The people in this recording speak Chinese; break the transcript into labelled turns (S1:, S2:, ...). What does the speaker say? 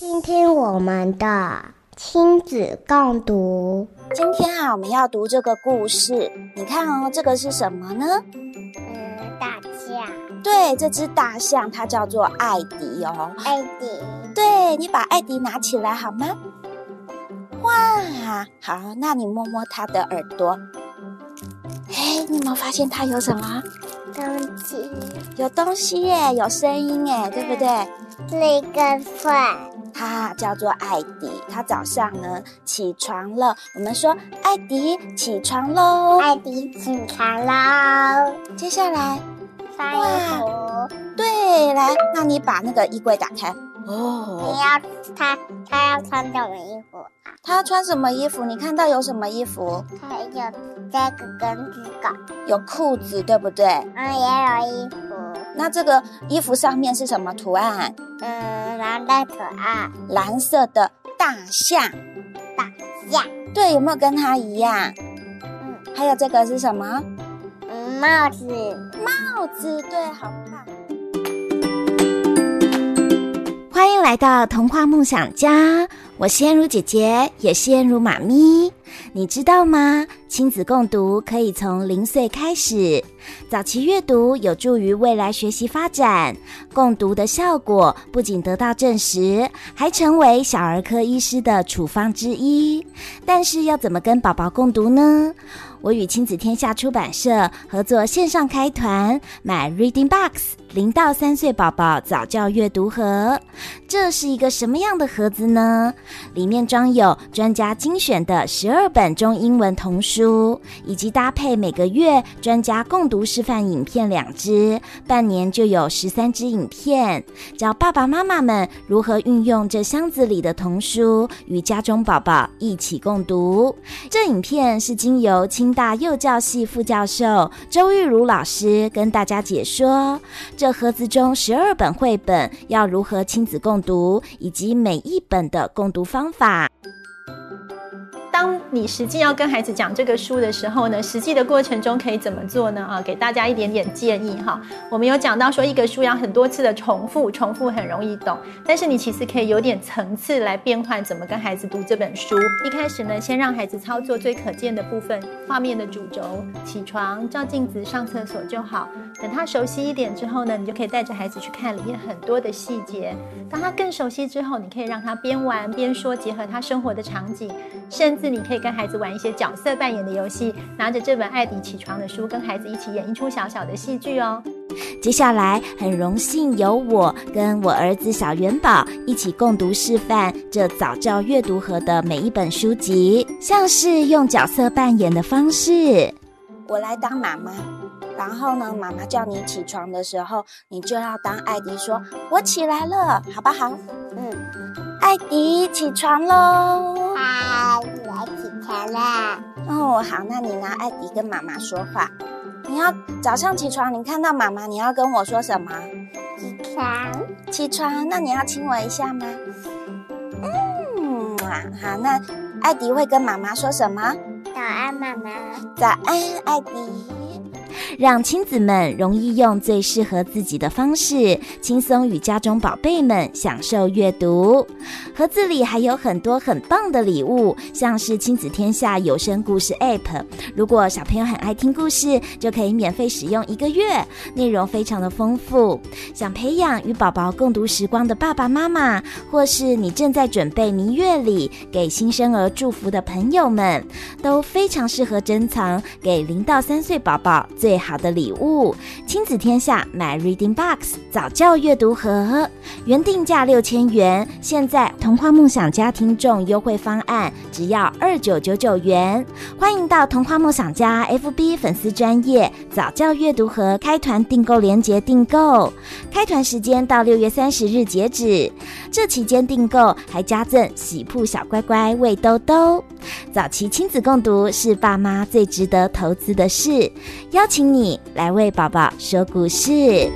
S1: 听听我们的亲子共读。
S2: 今天啊，我们要读这个故事。你看哦，这个是什么呢？
S1: 嗯，大象。
S2: 对，这只大象它叫做艾迪哦。
S1: 艾迪。
S2: 对，你把艾迪拿起来好吗？哇，好，那你摸摸它的耳朵。哎，你有没有发现它有什么？
S1: 东西。
S2: 有东西耶，有声音耶，对不对？
S1: 那个饭。
S2: 它叫做艾迪，他早上呢起床了。我们说，艾迪起床喽！
S1: 艾迪起床喽！
S2: 接下来
S1: 穿衣服。
S2: 对，来，那你把那个衣柜打开。
S1: 哦。你要他他要穿什么衣服啊？
S2: 他要穿什么衣服？你看到有什么衣服？
S1: 他有这个跟这个。
S2: 有裤子，对不对？
S1: 嗯，也有衣服。
S2: 那这个衣服上面是什么图案？
S1: 嗯，蓝的图案。
S2: 蓝色的大象。
S1: 大象。
S2: 对，有没有跟它一样？
S1: 嗯。
S2: 还有这个是什么？
S1: 嗯，帽子。
S2: 帽子，对，好棒。
S3: 欢迎来到童话梦想家，我是燕如姐姐，也是彦如妈咪。你知道吗？亲子共读可以从零岁开始，早期阅读有助于未来学习发展。共读的效果不仅得到证实，还成为小儿科医师的处方之一。但是要怎么跟宝宝共读呢？我与亲子天下出版社合作线上开团，买 Reading Box 零到三岁宝宝早教阅读盒。这是一个什么样的盒子呢？里面装有专家精选的十二本中英文童书，以及搭配每个月专家共读示范影片两支，半年就有十三支影片，教爸爸妈妈们如何运用这箱子里的童书，与家中宝宝一起共读。这影片是经由亲大幼教系副教授周玉如老师跟大家解说，这盒子中十二本绘本要如何亲子共读，以及每一本的共读方法。
S4: 当你实际要跟孩子讲这个书的时候呢，实际的过程中可以怎么做呢？啊，给大家一点点建议哈。我们有讲到说，一个书要很多次的重复，重复很容易懂，但是你其实可以有点层次来变换怎么跟孩子读这本书。一开始呢，先让孩子操作最可见的部分，画面的主轴，起床、照镜子、上厕所就好。等他熟悉一点之后呢，你就可以带着孩子去看里面很多的细节。当他更熟悉之后，你可以让他边玩边说，结合他生活的场景，甚至。你可以跟孩子玩一些角色扮演的游戏，拿着这本艾迪起床的书，跟孩子一起演一出小小的戏剧哦。
S3: 接下来，很荣幸由我跟我儿子小元宝一起共读示范这早教阅读盒的每一本书籍，像是用角色扮演的方式。
S2: 我来当妈妈，然后呢，妈妈叫你起床的时候，你就要当艾迪说：“我起来了，好不好？”嗯，艾迪起床喽。
S1: 嗨，我起床啦。
S2: 哦，好，那你拿艾迪跟妈妈说话。你要早上起床，你看到妈妈，你要跟我说什么？
S1: 起床。
S2: 起床，那你要亲我一下吗？嗯，好，那艾迪会跟妈妈说什么？
S1: 早安，妈妈。
S2: 早安，艾迪。
S3: 让亲子们容易用最适合自己的方式，轻松与家中宝贝们享受阅读。盒子里还有很多很棒的礼物，像是亲子天下有声故事 App。如果小朋友很爱听故事，就可以免费使用一个月，内容非常的丰富。想培养与宝宝共读时光的爸爸妈妈，或是你正在准备明月礼给新生儿祝福的朋友们，都非常适合珍藏给零到三岁宝宝最好的礼物，亲子天下买 Reading Box 早教阅读盒，原定价六千元，现在童话梦想家听众优惠方案只要二九九九元。欢迎到童话梦想家 FB 粉丝专业早教阅读盒开团订购链接订购，开团时间到六月三十日截止，这期间订购还加赠喜铺小乖乖喂兜兜。早期亲子共读是爸妈最值得投资的事，邀请你来为宝宝说故事。